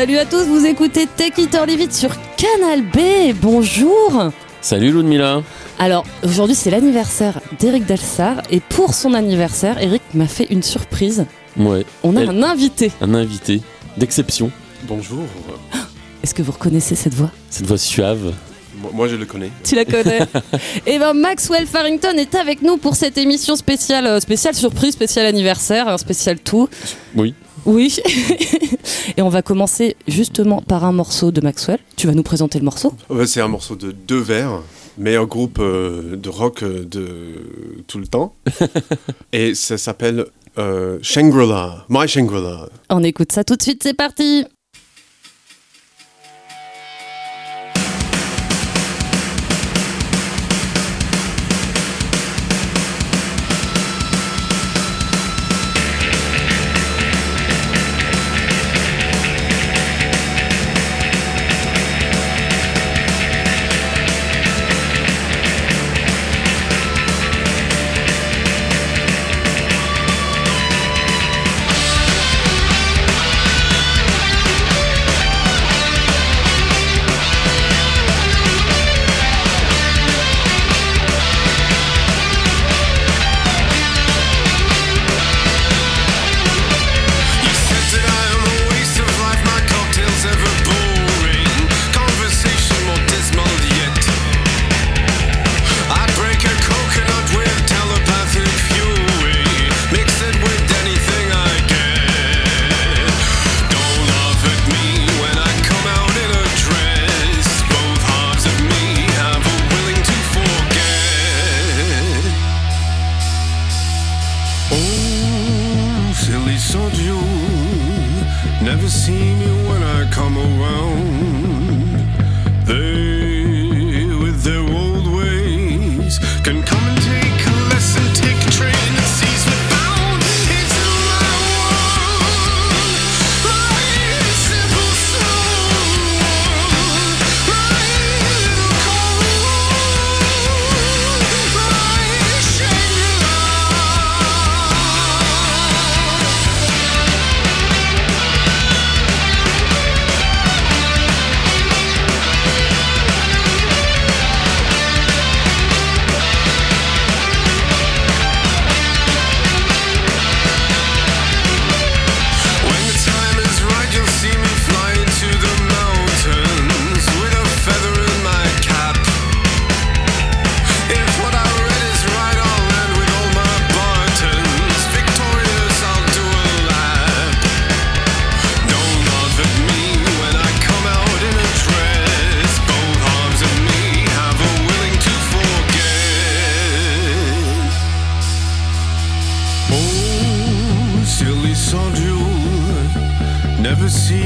Salut à tous, vous écoutez Take It or Leave It sur Canal B. Bonjour. Salut Ludmilla. Alors aujourd'hui c'est l'anniversaire d'Eric Delsar et pour son anniversaire, Eric m'a fait une surprise. Ouais. On a Elle- un invité. Un invité d'exception. Bonjour. Est-ce que vous reconnaissez cette voix? Cette voix suave. Moi, je le connais. Tu la connais? Eh ben Maxwell Farrington est avec nous pour cette émission spéciale, euh, spéciale surprise, spéciale anniversaire, un spécial tout. Oui. Oui. et on va commencer justement par un morceau de Maxwell. Tu vas nous présenter le morceau C'est un morceau de deux vers, meilleur groupe euh, de rock euh, de tout le temps. Et ça s'appelle euh, Shangri-La, My Shangri-La. On écoute ça tout de suite, c'est parti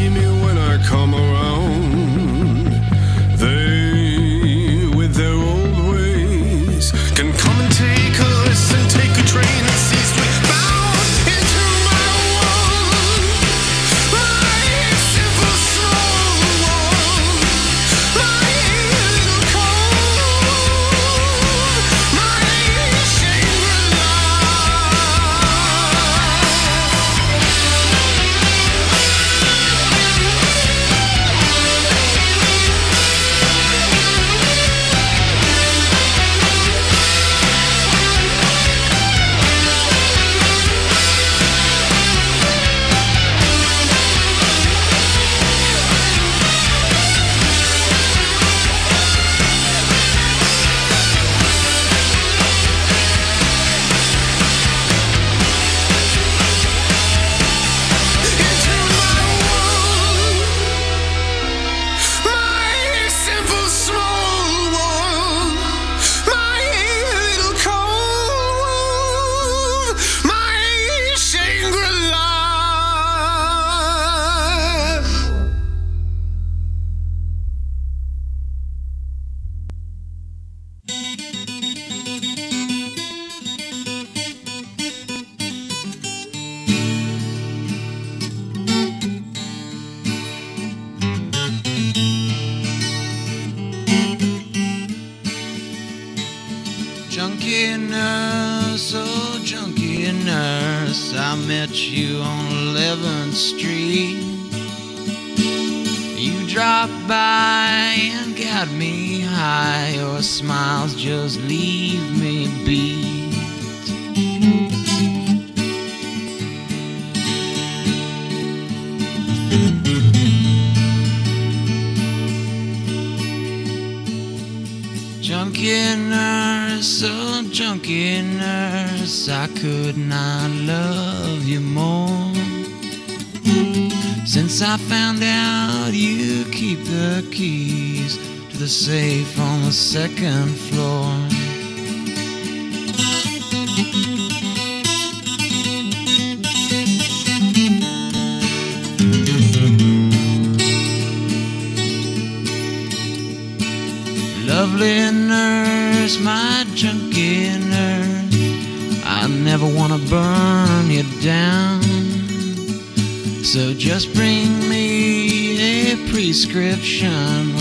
see me when I come around. Got me high. Your smiles just leave me beat. Junkie nurse, oh junkie nurse, I could not love you more. Since I found out you keep the keys to the safe on the second floor. Lovely nurse, my junkie nurse, I never wanna burn you down. So just bring me a prescription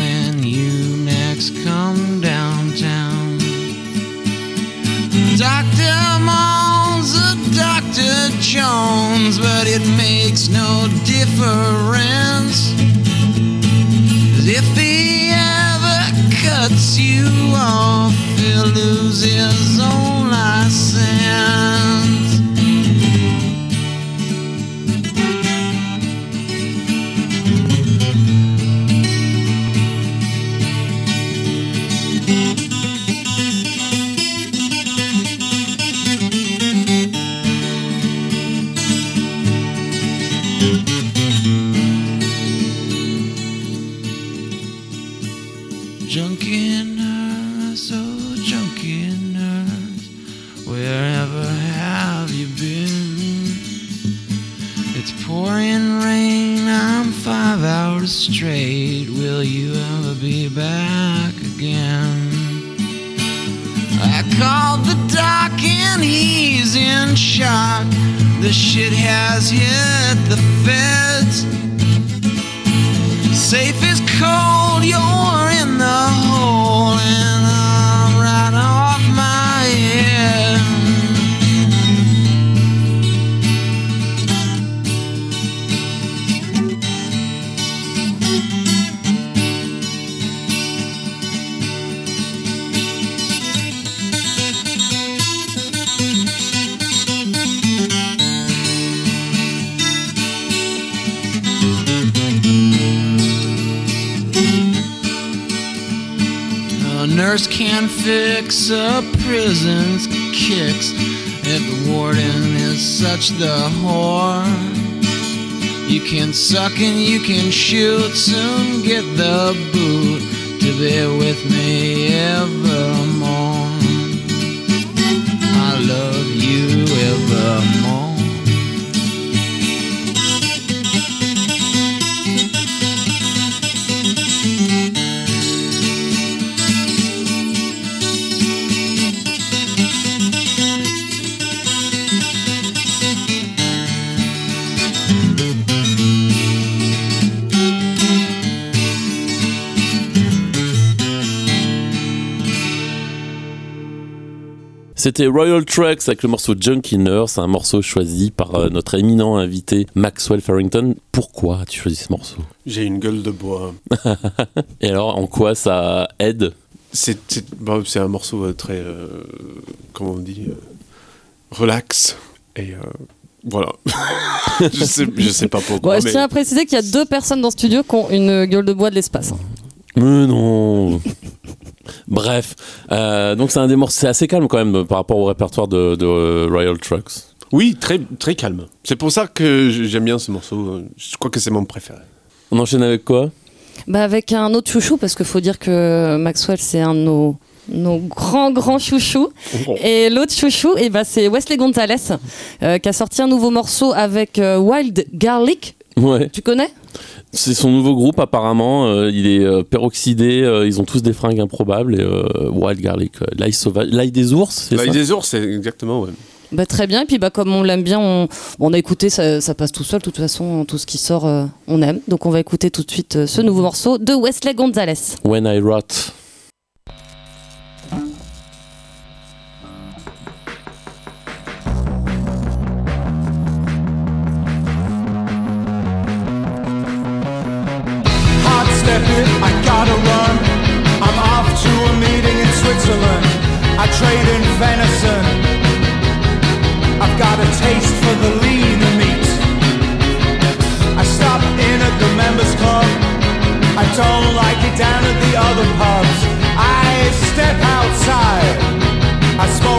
Dr. Moans, a Dr. Jones, but it makes no difference. If he ever cuts you off, he'll lose his own license. Oh junkie nurse, wherever have you been? It's pouring rain, I'm five hours straight. Will you ever be back again? I called the doc and he's in shock. The shit has hit the feds. Safe is cold, you're in the fix a prison's kicks if the warden is such the whore. You can suck and you can shoot, soon get the boot to be with me evermore. I love you evermore. C'était Royal Trucks avec le morceau Junkie Nurse, un morceau choisi par euh, notre éminent invité Maxwell Farrington. Pourquoi as-tu choisi ce morceau? J'ai une gueule de bois. Et alors, en quoi ça aide? C'est bah, c'est un morceau euh, très. euh, comment on dit euh, Relax. Et euh, voilà. je, sais, je sais pas pourquoi. Ouais, je mais tiens à préciser qu'il y a deux personnes dans ce studio qui ont une gueule de bois de l'espace. hein. Mais non Bref, euh, donc c'est un des morceaux, c'est assez calme quand même par rapport au répertoire de, de, euh, Royal Trucks. Oui, très, très calme. C'est pour ça que j'aime bien ce morceau. Je crois que c'est mon préféré. On enchaîne avec quoi? Bah avec un autre chouchou, parce qu'il faut dire que Maxwell, c'est un de nos, nos grands, grands chouchous. Et l'autre chouchou, et bah, c'est Wesley Gonzalez, euh, qui a sorti un nouveau morceau avec euh, Wild Garlic. Ouais, Tu connais? C'est son nouveau groupe apparemment. euh, il est euh, peroxydé, euh, ils ont tous des fringues improbables. Et, euh, Wild Garlic, euh, l'ail sauvage, l'ail des ours, L'ail des ours, c'est exactement, ouais. bah, Très bien. Et puis bah, comme on l'aime bien, on, on a écouté, ça, ça passe tout seul. De toute façon, tout ce qui sort, euh, on aime. Donc on va écouter tout de suite euh, ce nouveau morceau de Wesley Gonzalez. When I Rot. I trade in venison. I've got a taste for the lean meat. I stop in at the members club. I don't like it down at the other pubs. I step outside. I smoke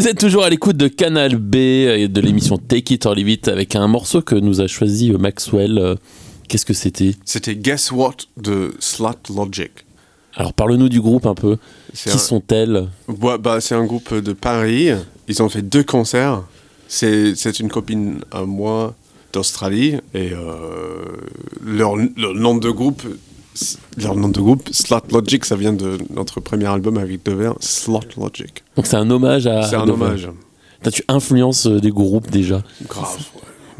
Vous êtes toujours à l'écoute de Canal B et de l'émission Take It or Leave It avec un morceau que nous a choisi euh, Maxwell. Euh, Qu'est-ce que c'était? C'était Guess What de Slut Logic. Alors parle-nous du groupe un peu. Qui un- sont-elles? Bah, c'est un groupe de Paris. Ils ont fait deux concerts. C'est c'est une copine à moi d'Australie. Et euh, leur, leur nom de groupe, leur nom de groupe, Slut Logic, ça vient de notre premier album avec Devers, Slut Logic. Donc c'est un hommage à. c'est un hommage. Putain, Tu influences euh, des groupes déjà. Grave.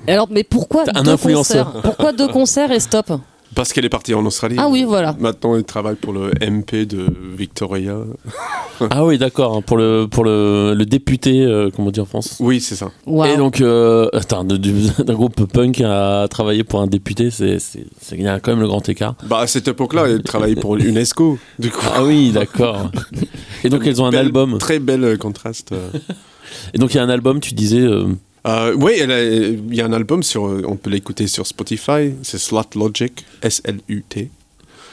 Et Alors, mais pourquoi un deux influenceur. concerts? Pourquoi deux concerts et stop? Parce qu'elle est partie en Australie. Ah oui, voilà. Maintenant, elle travaille pour le MP de Victoria. Ah oui, d'accord. hein, pour le pour le, le député, euh, comment on dit en France. Oui, c'est ça. Et donc, euh, attends, de- du- d'un groupe punk à travailler pour un député, c'est c'est- c'est- il y a quand même le grand écart. Bah, à cette époque-là, elle travaillait pour l'UNESCO. Du coup, Ah oui, d'accord. Et donc elles ont un Belle- album. Très bel contraste. Et donc il y a un album, tu disais. euh, Euh, oui, il y a un album, sur, euh, on peut l'écouter sur Spotify, c'est Slut Logic, S-L-U-T.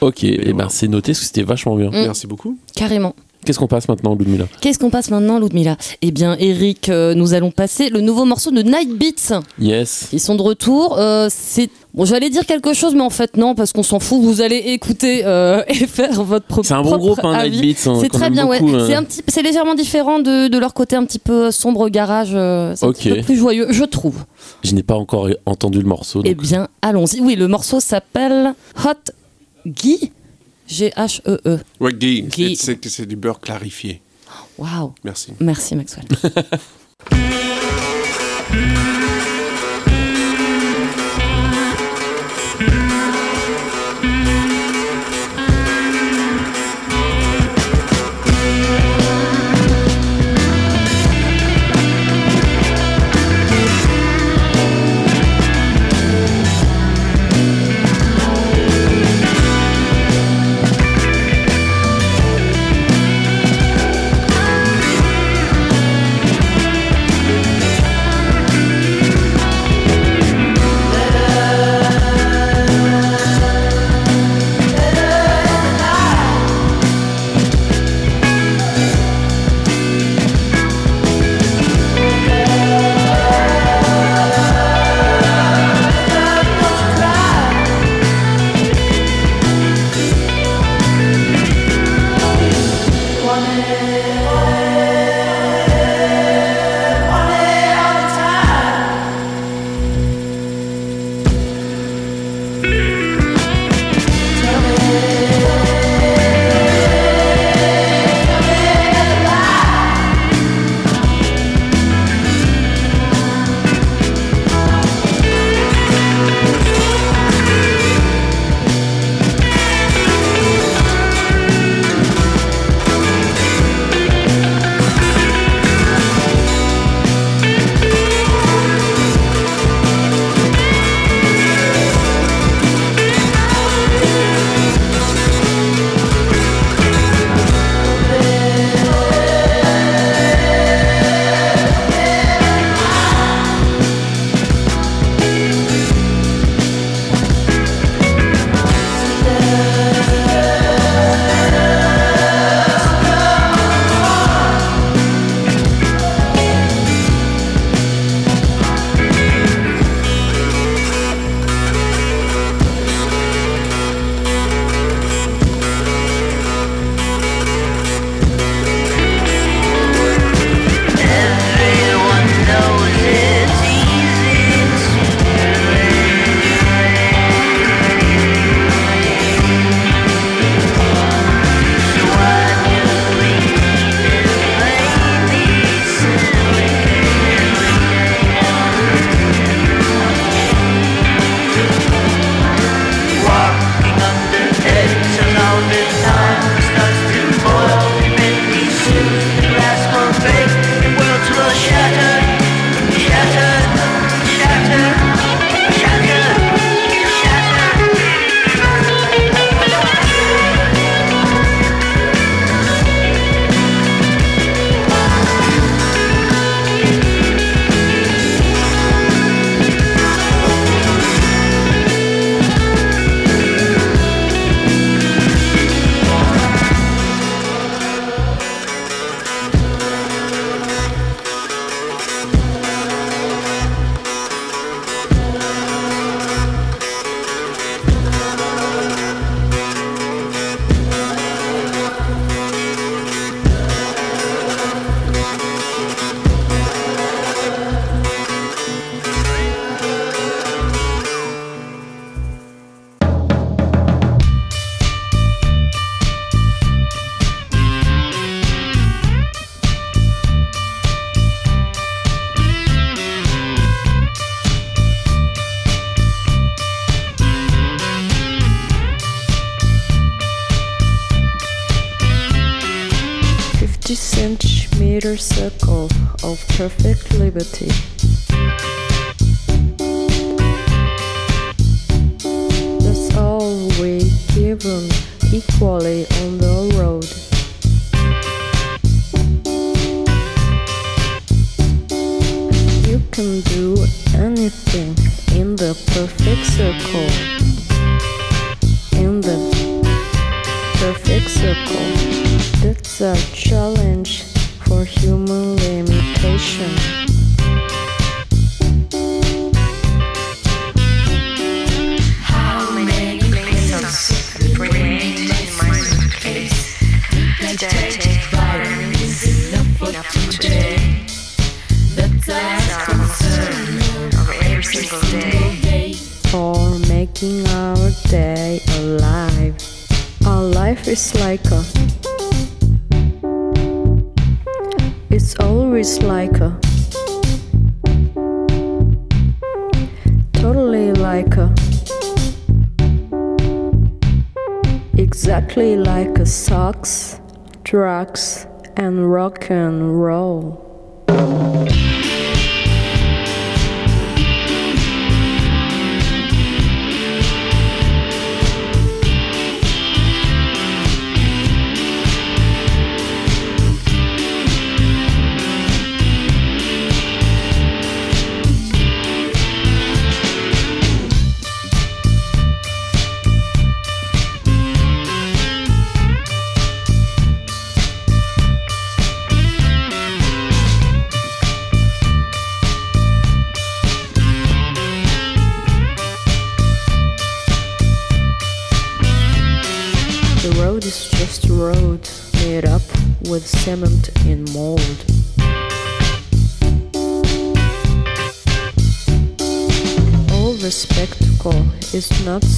Ok, et ben voilà. c'est noté parce que c'était vachement bien. Mm. Merci beaucoup. Carrément. Qu'est-ce qu'on passe maintenant, Ludmilla? Qu'est-ce qu'on passe maintenant, Ludmilla? Eh bien, Eric, euh, nous allons passer le nouveau morceau de Night Beats. Yes. Ils sont de retour. euh, c'est bon, j'allais dire quelque chose, mais en fait non, parce qu'on s'en fout. Vous allez écouter euh, et faire votre propre. C'est un bon groupe, hein, Night Beats. hein, C'est très bien, ouais. hein. C'est un petit, c'est légèrement différent de, de leur côté un petit peu sombre garage. euh, c'est un petit peu plus joyeux, je trouve. Je n'ai pas encore entendu le morceau. Eh bien, allons-y. Oui, le morceau s'appelle Hot Guy. G-H-E-E. Ouais, Guy, Guy. c'est c'est du beurre clarifié. Waouh. Merci. Merci, Maxwell. centimeter circle of perfect liberty. That's all we given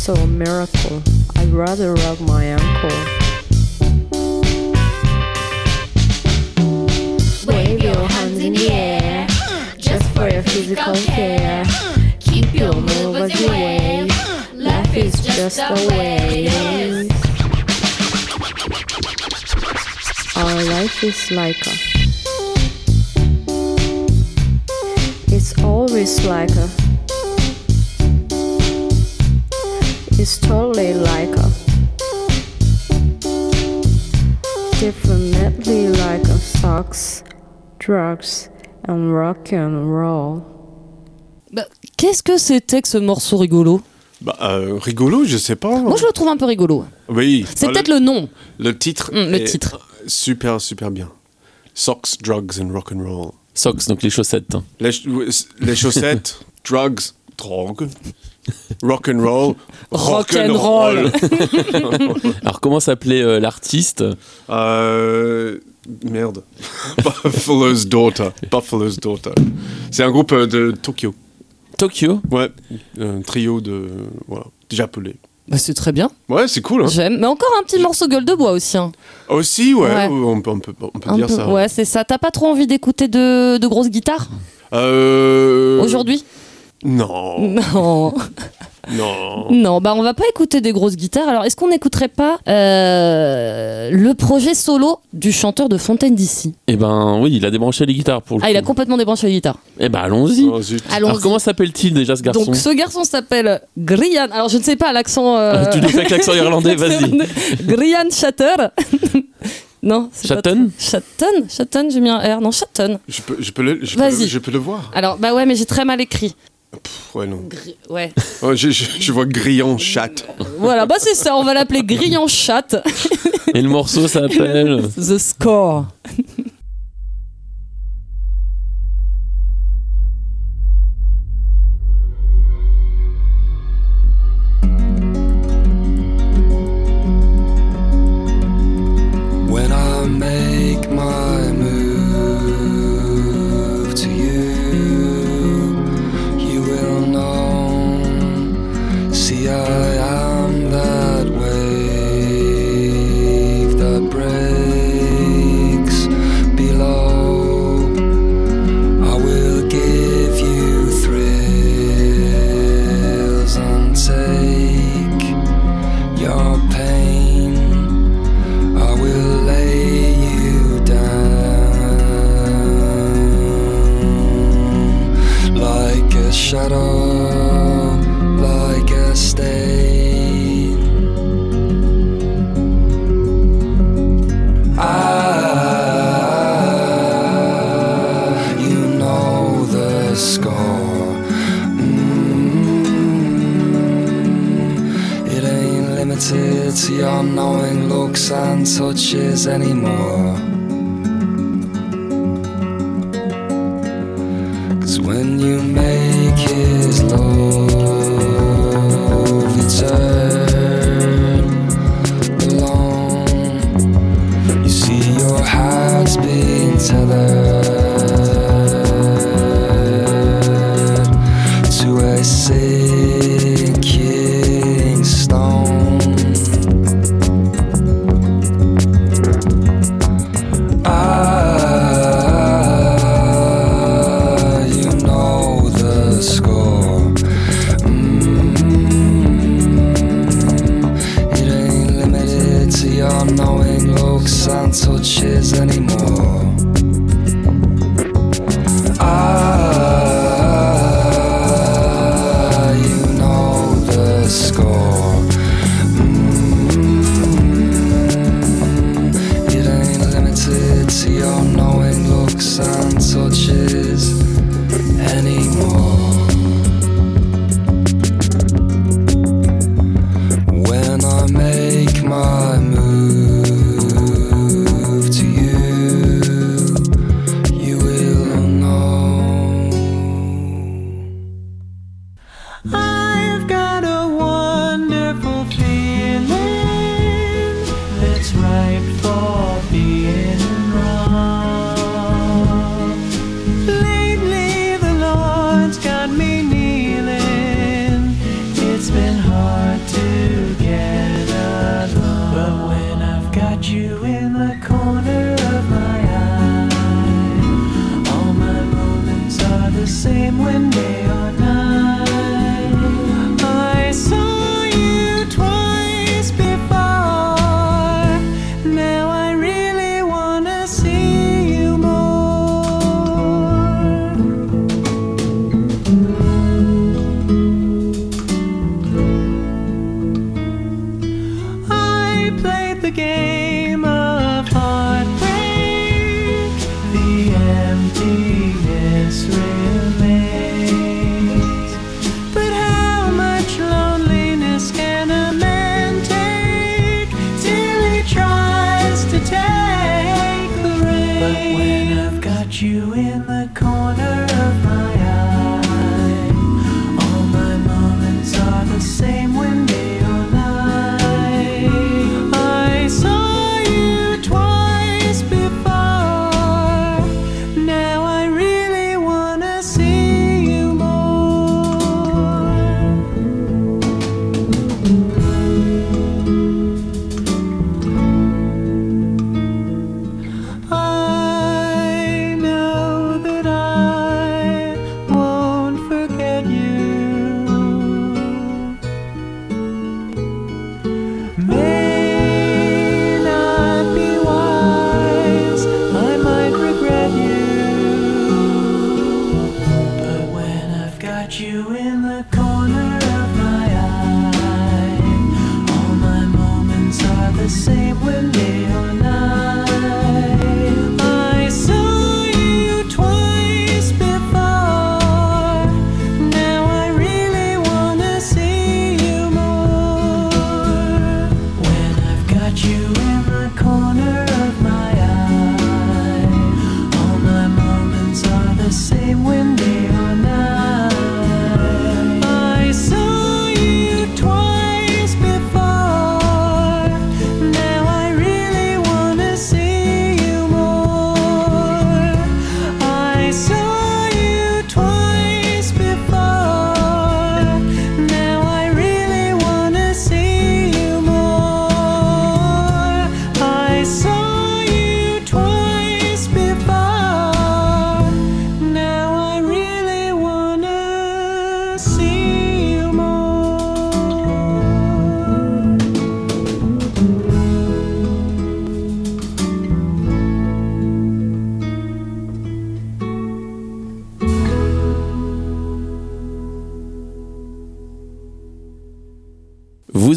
not so a miracle. I'd rather rub my ankle. Wave your hands in the air, just for your physical care. Keep your move as you wave. Life is just a wave. Our life is like and rock and roll. Bah, Qu'est-ce que c'était que ce morceau rigolo? Bah, euh, rigolo, je sais pas. Moi, je le trouve un peu rigolo. Oui. C'est bah, peut-être le nom. le titre. Mm, le titre. Super, super bien. Socks, drugs and rock and roll. Socks, donc les chaussettes. hein. Les, ch- les chaussettes, drugs, drogue. Rock and roll, Rock and roll. Alors comment s'appelait euh, l'artiste? Euh, merde. Buffalo's Daughter. Buffalo's Daughter. C'est un groupe euh, de Tokyo. Tokyo Ouais, un trio de. Voilà, japonais. Bah, c'est très bien. Ouais, c'est cool. Hein. J'aime. Mais encore un petit morceau gueule de bois aussi. hein. Aussi, ouais, Ouais. On, peut, on peut, on peut dire peu- ça. Ouais, c'est ça. T'as pas trop envie d'écouter de, de grosses guitares? Euh, aujourd'hui? Non. Non. Non. Non, bah on va pas écouter des grosses guitares. Alors est-ce qu'on n'écouterait pas euh, le projet solo du chanteur de Fontaine d'ici? Eh ben oui, il a débranché les guitares pour le Ah, il a complètement débranché les guitares. Eh ben allons-y. Oh, zut. Allons-y. Alors comment s'appelle-t-il déjà ce garçon? Donc ce garçon s'appelle Grian. Alors je ne sais pas l'accent. euh, Tu nous fais avec l'accent irlandais, vas-y. Grian Shatter. non. c'est pas Chatton Chatton. Chatton. J'ai mis un R. Non, Chatton. Je peux, je, peux le, je, peux Vas-y. le, je peux le voir. Alors bah ouais, mais j'ai très mal écrit. Pff, ouais, non. Gri- Ouais. Oh, je, je, je vois grillant chat. voilà, bah c'est ça. On va l'appeler Grian Chat. Et le morceau s'appelle The Score.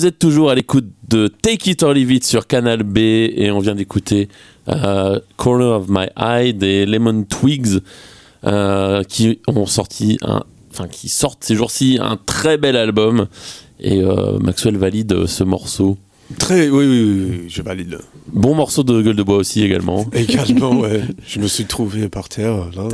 Vous êtes toujours à l'écoute de Take It or Leave It sur Canal B et on vient d'écouter euh, Corner of My Eye des Lemon Twigs euh, qui ont sorti un, enfin qui sortent ces jours-ci un très bel album et euh, Maxwell valide ce morceau. Très, oui, oui, je valide. Bon morceau de gueule de bois aussi également. Également, ouais. Je me suis trouvé par terre, là,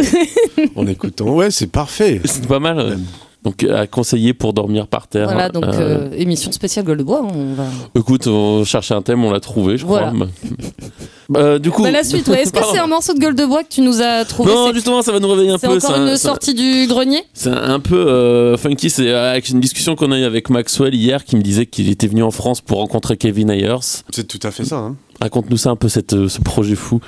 en écoutant. Ouais, c'est parfait. C'est pas mal. Donc à conseiller pour dormir par terre. Voilà, donc Euh, euh, émission spéciale Gueule de Bois. On va... Écoute, on cherchait un thème, on l'a trouvé, je crois. Voilà. Euh, du coup. Bah, la suite, ouais. est-ce que c'est un morceau de Gueule de Bois que tu nous as trouvé? Non, justement, ça va nous réveiller un peu. encore c'est un- une un- sortie du grenier? C'est un peu euh, funky. C'est avec une discussion qu'on a eue avec Maxwell hier qui me disait qu'il était venu en France pour rencontrer Kevin Ayers. C'est tout à fait ça. hein. Raconte-nous ça un peu, cette, ce projet fou.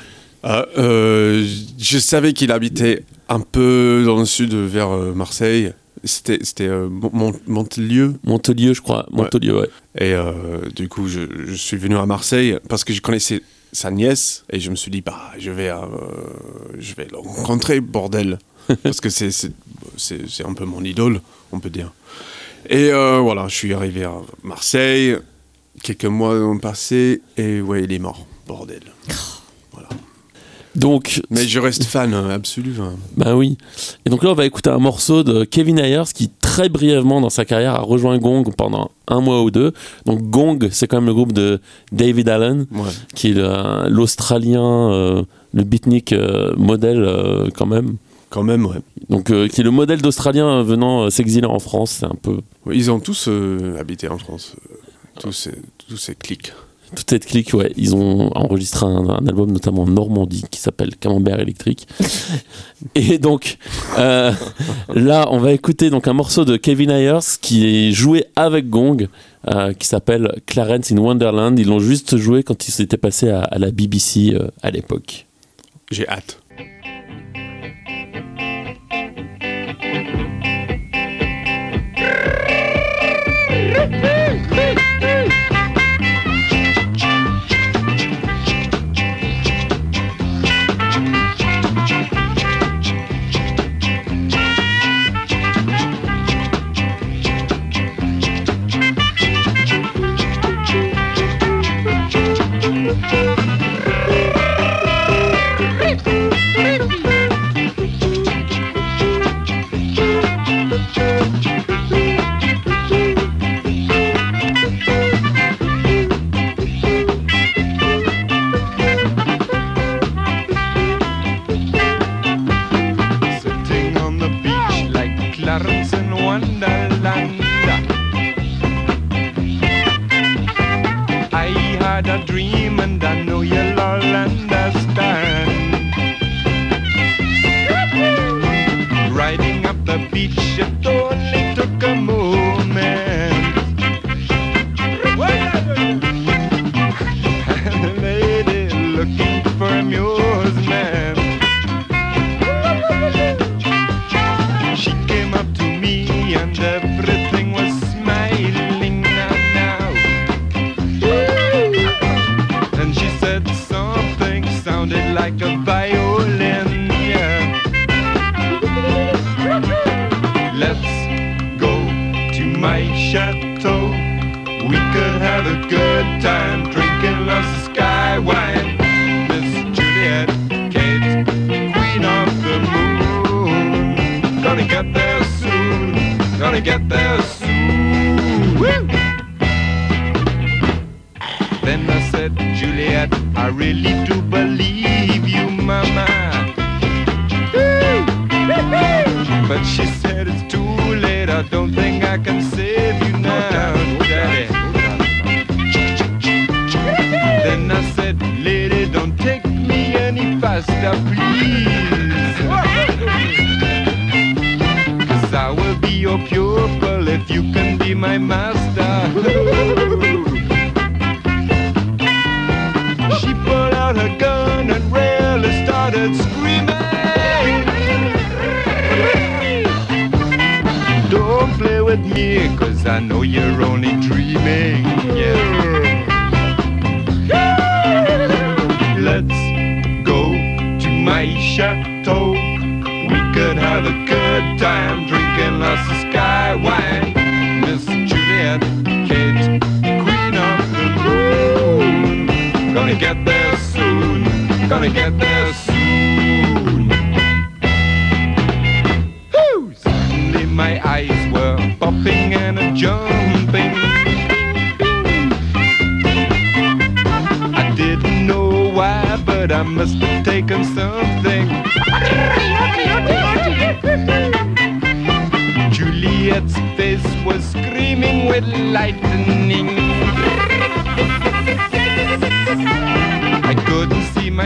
Ah, euh, je savais qu'il habitait un peu dans le sud, vers Marseille. C'était c'était, euh, Mon- Mon- Montelieu. Montelieu, je crois. Montelieu, ouais. Et euh, du coup, je, je suis venu à Marseille parce que je connaissais sa nièce et je me suis dit, bah, je vais, euh, je vais le rencontrer, bordel. parce que c'est un peu mon idole, on peut dire. Et euh, voilà, je suis arrivé à Marseille. Quelques mois ont passé et ouais, il est mort, bordel. Donc, Mais je reste fan euh, absolu. hein. bah oui. Et donc là, on va écouter un morceau de Kevin Ayers qui, très brièvement dans sa carrière, a rejoint Gong pendant un mois ou deux. Donc Gong, c'est quand même le groupe de David Allen, Ouais. qui est le- l'Australien, euh, le beatnik euh, modèle euh, quand même. Quand même, ouais. Donc, euh, qui est le modèle d'Australien venant euh, s'exiler en France. C'est un peu Ouais, Ils ont tous euh, habité en France. euh, tous, ces, tous ces clics. Toute cette clique. Ouais, ils ont enregistré un, un album notamment en Normandie qui s'appelle Camembert électrique. Et donc euh, là, on va écouter donc un morceau de Kevin Ayers qui est joué avec Gong. euh, qui s'appelle Clarence in Wonderland. Ils l'ont juste joué quand il s'était passé à, à la BBC euh, à l'époque. J'ai hâte.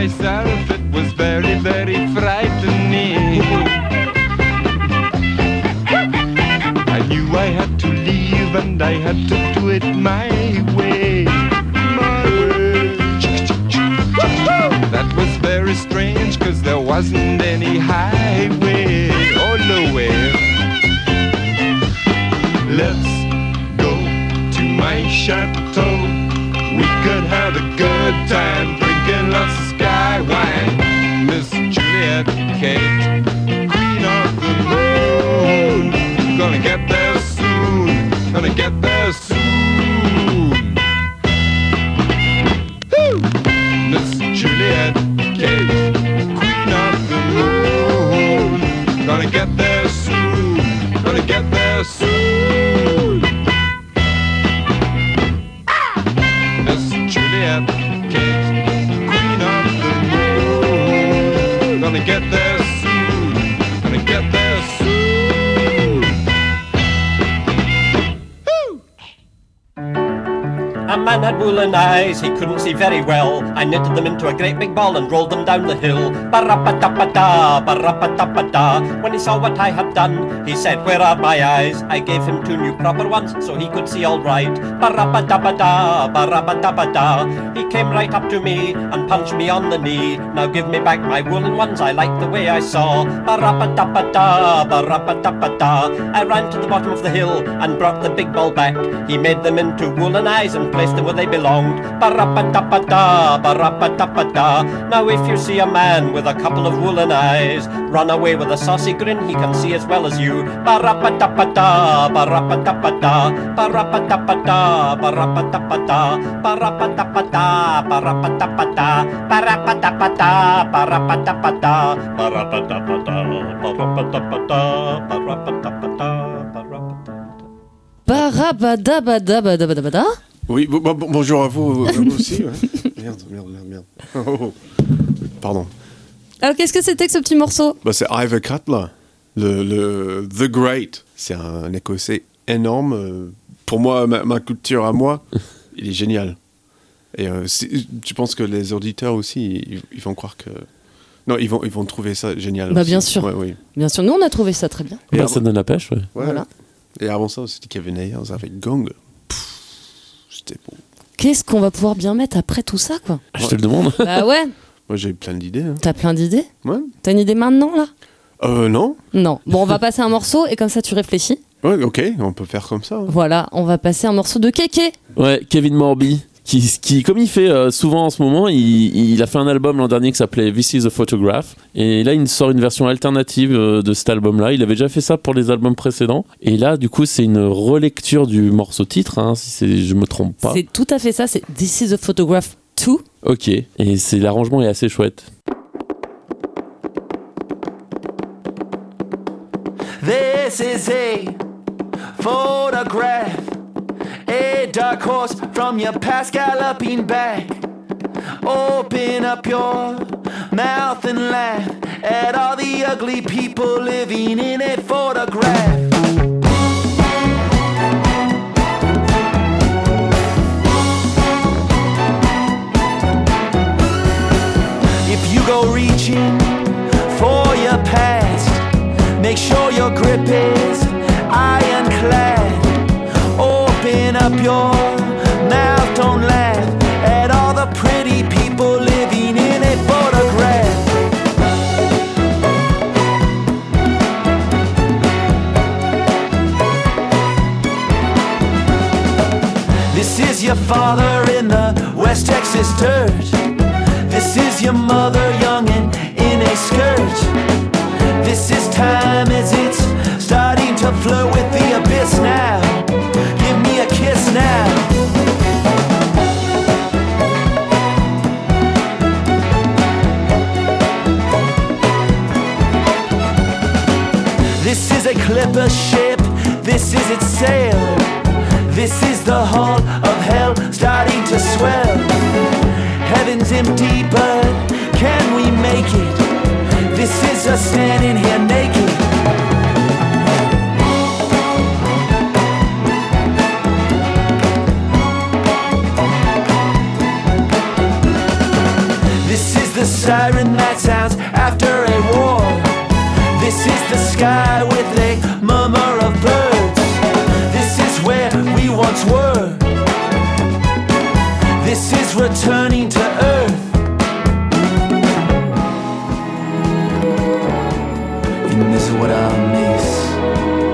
Myself, it was very, very frightening. I knew I had to leave and I had to do it my way. My way. That was very strange cause there wasn't any highway or nowhere. Let's go to my chateau. We could have a good time A woolen eyes, he couldn't see very well. I knitted them into a great big ball and rolled them down the hill. Ba-ra-ba-da-ba-da, ba-ra-ba-da-ba-da. When he saw what I had done, he said, Where are my eyes? I gave him two new proper ones so he could see all right. Ba-ra-ba-da-ba-da, ba-ra-ba-da-ba-da. He came right up to me and punched me on the knee. Now give me back my woolen ones, I like the way I saw. Ba-ra-ba-da-ba-da, ba-ra-ba-da-ba-da. I ran to the bottom of the hill and brought the big ball back. He made them into woolen eyes and placed them where they belonged. Ba-ra-ba-da-ba-da, ba-ra-ba-da-ba-da. Now if you see a man with a couple of woolen eyes, run away with a saucy grin, he can see as well as you. Oui, bon- bon- bonjour à vous, à vous aussi. ouais. Merde, merde, merde, merde. Oh, oh. Pardon. Alors qu'est-ce que c'était que ce petit morceau Bah, c'est Ivor Cutler, le, le The Great. C'est un Écossais énorme. euh, Pour moi, ma, ma culture à moi, il est génial. Et euh, tu penses que les auditeurs aussi, ils, ils vont croire que. Non, ils vont, ils vont trouver ça génial. Bah aussi. bien sûr. Ouais, oui. Bien sûr, nous on a trouvé ça très bien. Et Bah, avant- ça donne la pêche, ouais. Ouais. Voilà. Et avant ça, c'était Kevin Ayers avec Gong. Pff, C'était beau. Qu'est-ce qu'on va pouvoir bien mettre après tout ça quoi? Je te le demande. Bah ouais, Moi, j'ai eu plein d'idées. hein. t'as plein d'idées? Ouais. T'as une idée maintenant là? Euh, non Non. Bon, on va passer un morceau et comme ça tu réfléchis. Ouais, ok, on peut faire comme ça. hein. Voilà, on va passer un morceau de Kéké. Ouais, Kevin Morby. Qui, qui, comme il fait euh, souvent en ce moment, il, il a fait un album l'an dernier qui s'appelait This is a Photograph. Et là, il sort une version alternative euh, de cet album-là. Il avait déjà fait ça pour les albums précédents. Et là, du coup, c'est une relecture du morceau titre, hein, si c'est- je me trompe pas. C'est tout à fait ça, c'est This is a Photograph 2. Ok. Et c'est l'arrangement est assez chouette. This is a photograph, a dark horse from your past galloping back. Open up your mouth and laugh at all the ugly people living in a photograph. If you go reaching make sure your grip is ironclad. Open up your mouth, don't laugh at all the pretty people living in a photograph. This is your father in the West Texas dirt. This is your mother young and in a skirt time as it's starting to flow with the abyss now. Give me a kiss now. This is a clipper ship, this is its sail. This is the hall of hell starting to swell. Heaven's empty, but can we make it? This is us standing here naked. This is the siren that sounds after a war. This is the sky with a murmur of birds. This is where we once were. This is returning to what I miss.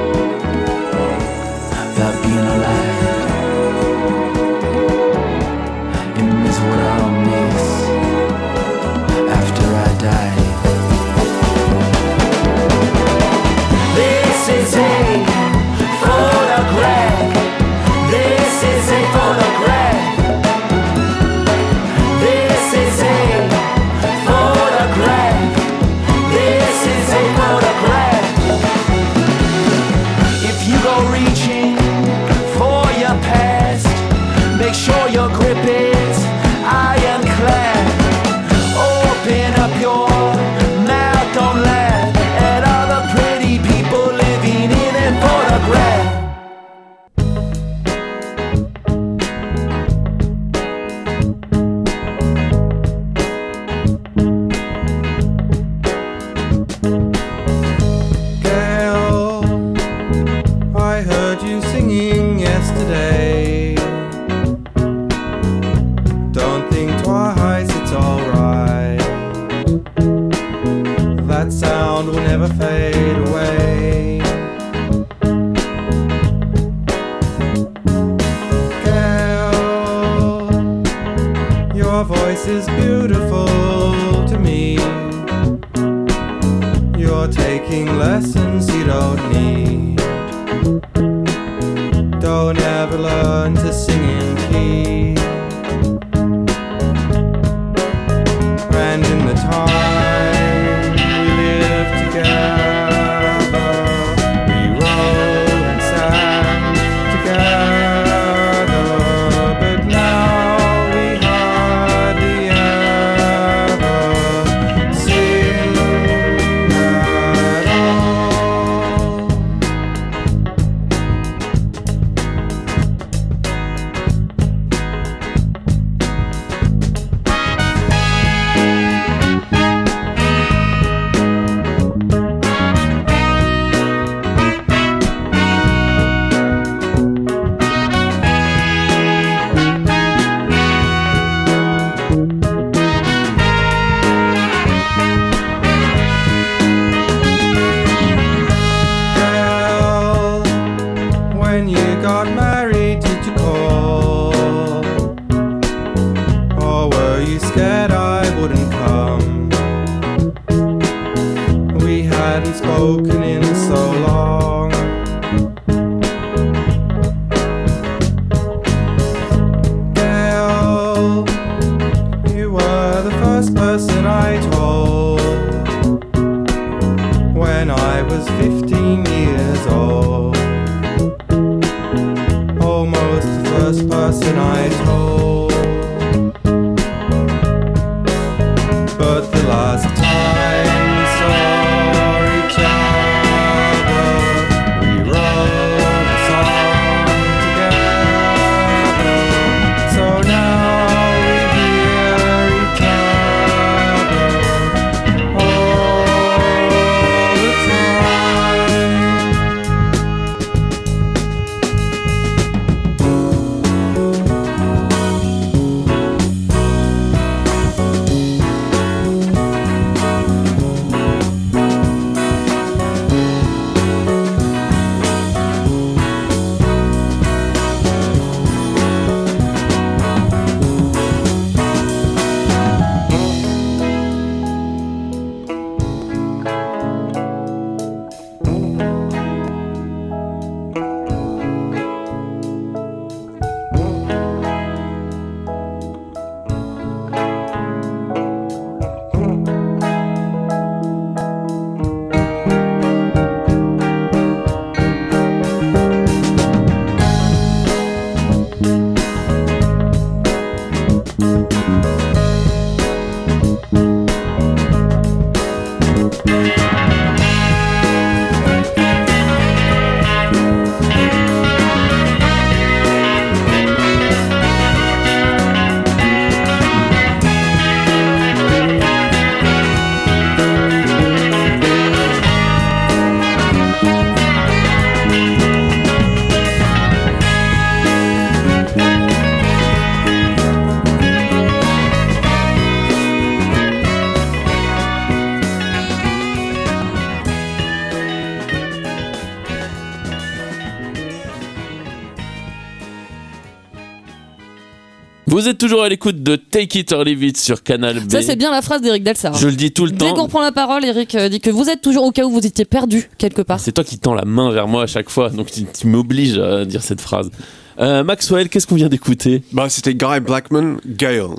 Vous êtes toujours à l'écoute de Take It or Leave It sur Canal B. Ça, c'est bien la phrase d'Eric Delsar. Je le dis tout le Dès qu'on temps. reprend la parole, Eric euh, dit que vous êtes toujours au cas où vous étiez perdu quelque part. C'est toi qui tends la main vers moi à chaque fois, donc tu, tu m'obliges à dire cette phrase. Euh, Maxwell, qu'est-ce qu'on vient d'écouter? Bah, c'était Guy Blackman, Gale.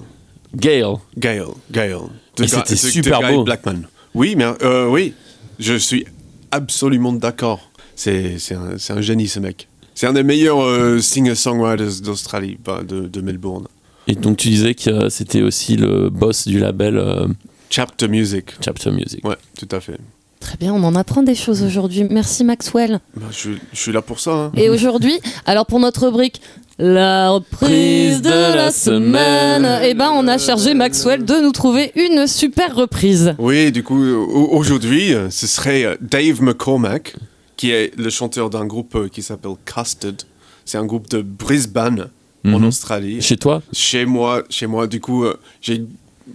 Gale. Gale, Gale. Et Guy- c'était super Guy beau. Blackman. Oui, mais euh, oui, je suis absolument d'accord. C'est c'est un, un génie, ce mec. C'est un des meilleurs euh, singer-songwriters d'Australie, bah, de, de Melbourne. Et donc tu disais que euh, c'était aussi le boss du label euh, Chapter Music. Chapter Music. Ouais, tout à fait. Très bien, on en apprend des choses aujourd'hui. Merci Maxwell. Bah, je, je suis là pour ça. hein. Et aujourd'hui, alors pour notre rubrique La reprise de la semaine, eh ben on a chargé Maxwell de nous trouver une super reprise. Oui, du coup, au- aujourd'hui, ce serait euh, Dave McCormack, qui est le chanteur d'un groupe qui s'appelle Custard. C'est un groupe de Brisbane, en Mhm. Australie. Chez toi Chez moi, chez moi. Du coup, euh, j'ai,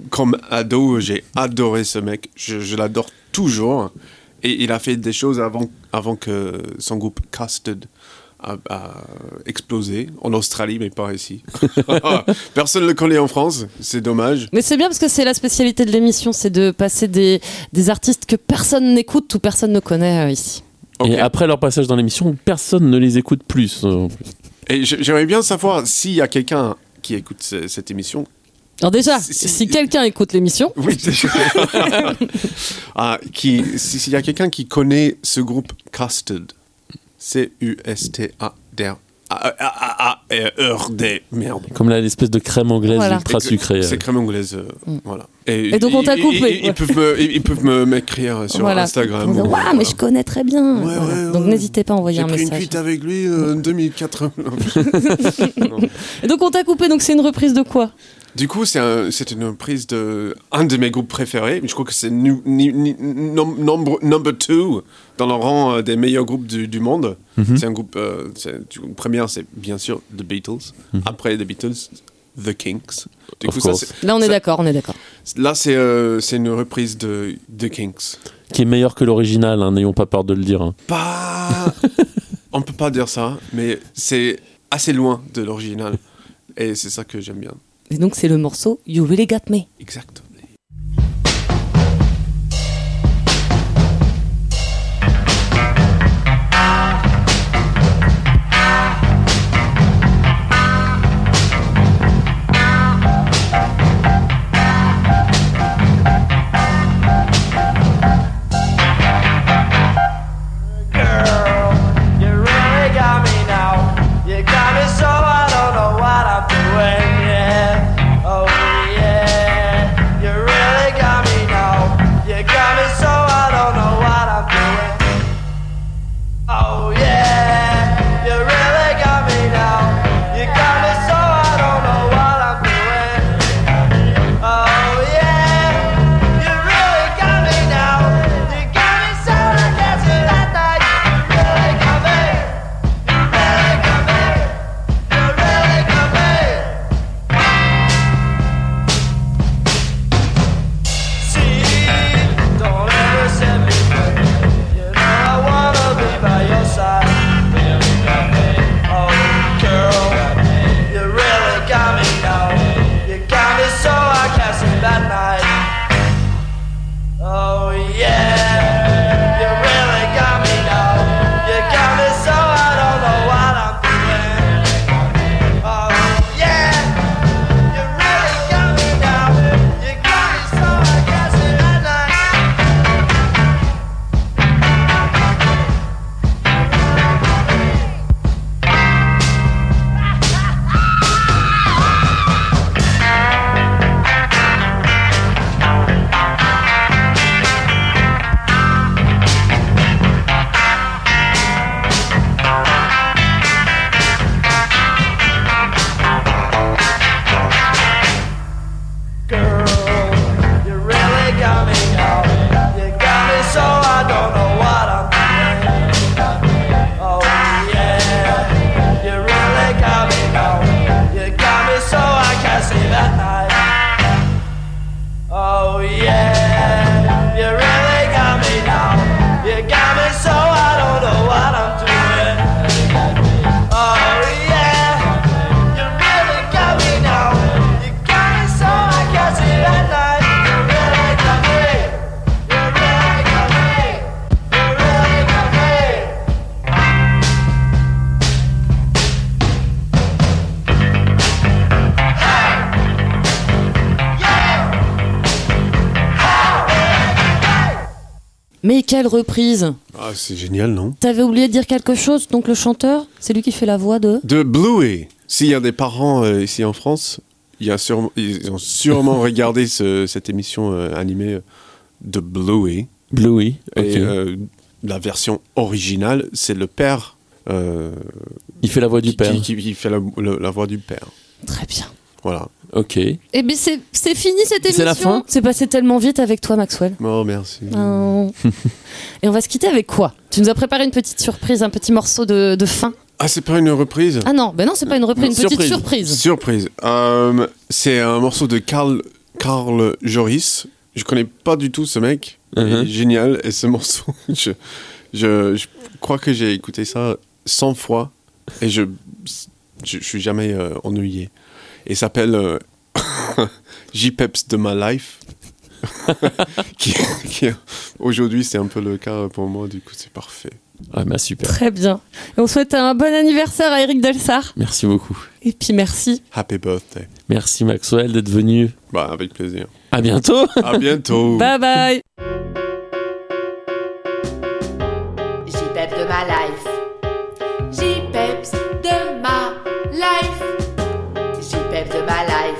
comme ado, j'ai adoré ce mec. Je, je l'adore toujours. Et il a fait des choses avant, avant que son groupe Custard a, a explosé en Australie, mais pas ici. Personne ne le connaît en France, c'est dommage. Mais c'est bien parce que c'est la spécialité de l'émission, c'est de passer des, des artistes que personne n'écoute ou personne ne connaît euh, ici. Et après leur passage dans l'émission, personne ne les écoute plus. Et j'aimerais bien savoir s'il y a quelqu'un qui écoute ce- cette émission. Alors déjà, si, quelqu'un écoute l'émission, Oui, ah, qui, si- s'il y a quelqu'un qui connaît ce groupe Custard, C-U-S-T-A-D-R-A-R-D, merde. Comme là, l'espèce de crème anglaise Voilà. ultra sucrée. C'est crème anglaise, euh, voilà. Et donc on t'a ils- coupé, Ils, ouais. peuvent me, ils, peuvent me m'écrire sur voilà. Instagram. Waouh, mais je connais très bien. Voilà. Donc n'hésitez pas à envoyer J'ai un pris une message. cuite avec lui euh, en 2004. Et donc on t'a coupé, donc c'est une reprise de quoi? Du coup, c'est un- c'est une reprise de un de mes groupes préférés. Je crois que c'est number, number two dans le rang euh, des meilleurs groupes du, du monde. Mhm. C'est un groupe. euh, première, c'est bien sûr The Beatles. Après The Beatles, The Kinks. Du coup, ça, Là on est d'accord, on est d'accord. Là, c'est euh, c'est une reprise de The Kinks. Qui est meilleur que l'original, hein, n'ayons pas peur de le dire. hein. Pas. On peut pas dire ça, mais c'est assez loin de l'original. Et c'est ça que j'aime bien. Et donc c'est le morceau You Really Got Me. Exact. yeah! C'est génial, non T'avais oublié de dire quelque chose, donc le chanteur, c'est lui qui fait la voix de. De Bluey. S'il y a des parents euh, ici en France, il y a sûrement- ils ont sûrement regardé ce- cette émission euh, animée euh, de Bluey. Bluey, ok. Et euh, la version originale, c'est le père. euh, Il fait la voix du qui- père. Qui, qui- qui fait la, le- la voix du père. Très bien. Voilà. Ok. Eh bien, c'est c'est fini cette émission. C'est la fin C'est passé tellement vite avec toi, Maxwell. Oh, merci. Oh. Et on va se quitter avec quoi? Tu nous as préparé une petite surprise, un petit morceau de, de fin. Ah, c'est pas une reprise? Ah non, ben non, c'est pas une reprise, une petite surprise. Surprise. Euh, c'est un morceau de Carl, Carl Joris. Je connais pas du tout ce mec. Il est Mhm. génial. Et ce morceau, je, je, je crois que j'ai écouté ça 100 fois et je, je, je suis jamais euh, ennuyé. Et il s'appelle euh, J-Peps de My Life. qui, qui- aujourd'hui, c'est un peu le cas pour moi. Du coup, c'est parfait. Ah bah super. Très bien. Et on souhaite un bon anniversaire à Eric Delsar. Merci beaucoup. Et puis merci. Happy birthday. Merci Maxwell d'être venu. Bah, avec plaisir. À bientôt. À bientôt. Bye bye. J-Peps de ma life.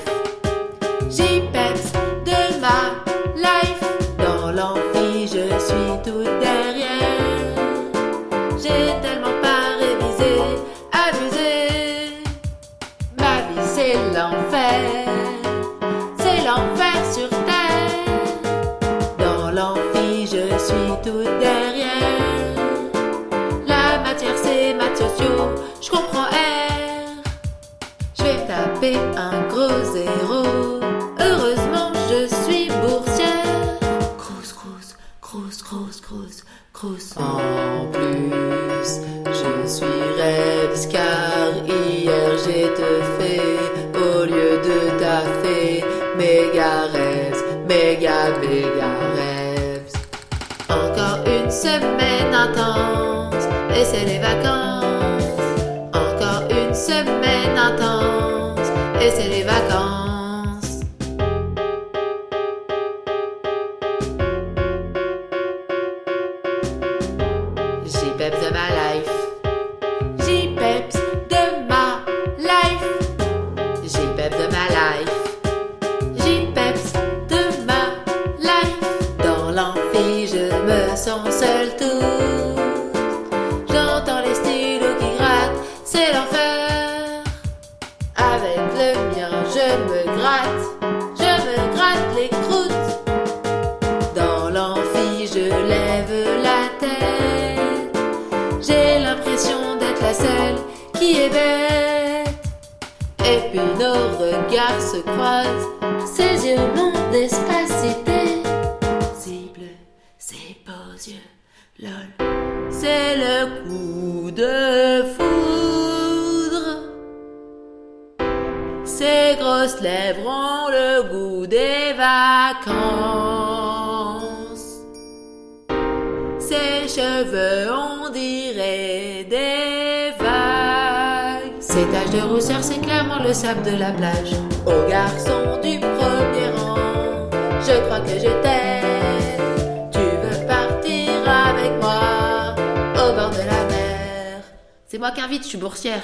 En plus, je suis Rebs car hier j'ai te fait au lieu de taffer. Méga Rebs, méga, méga Rebs. Encore une semaine intense et c'est les vacances. Encore une semaine intense et c'est les vacances. De la plage. Au garçon du premier rang, je crois que je t'aime. Tu veux partir avec moi au bord de la mer. C'est moi qui invite, je suis boursière.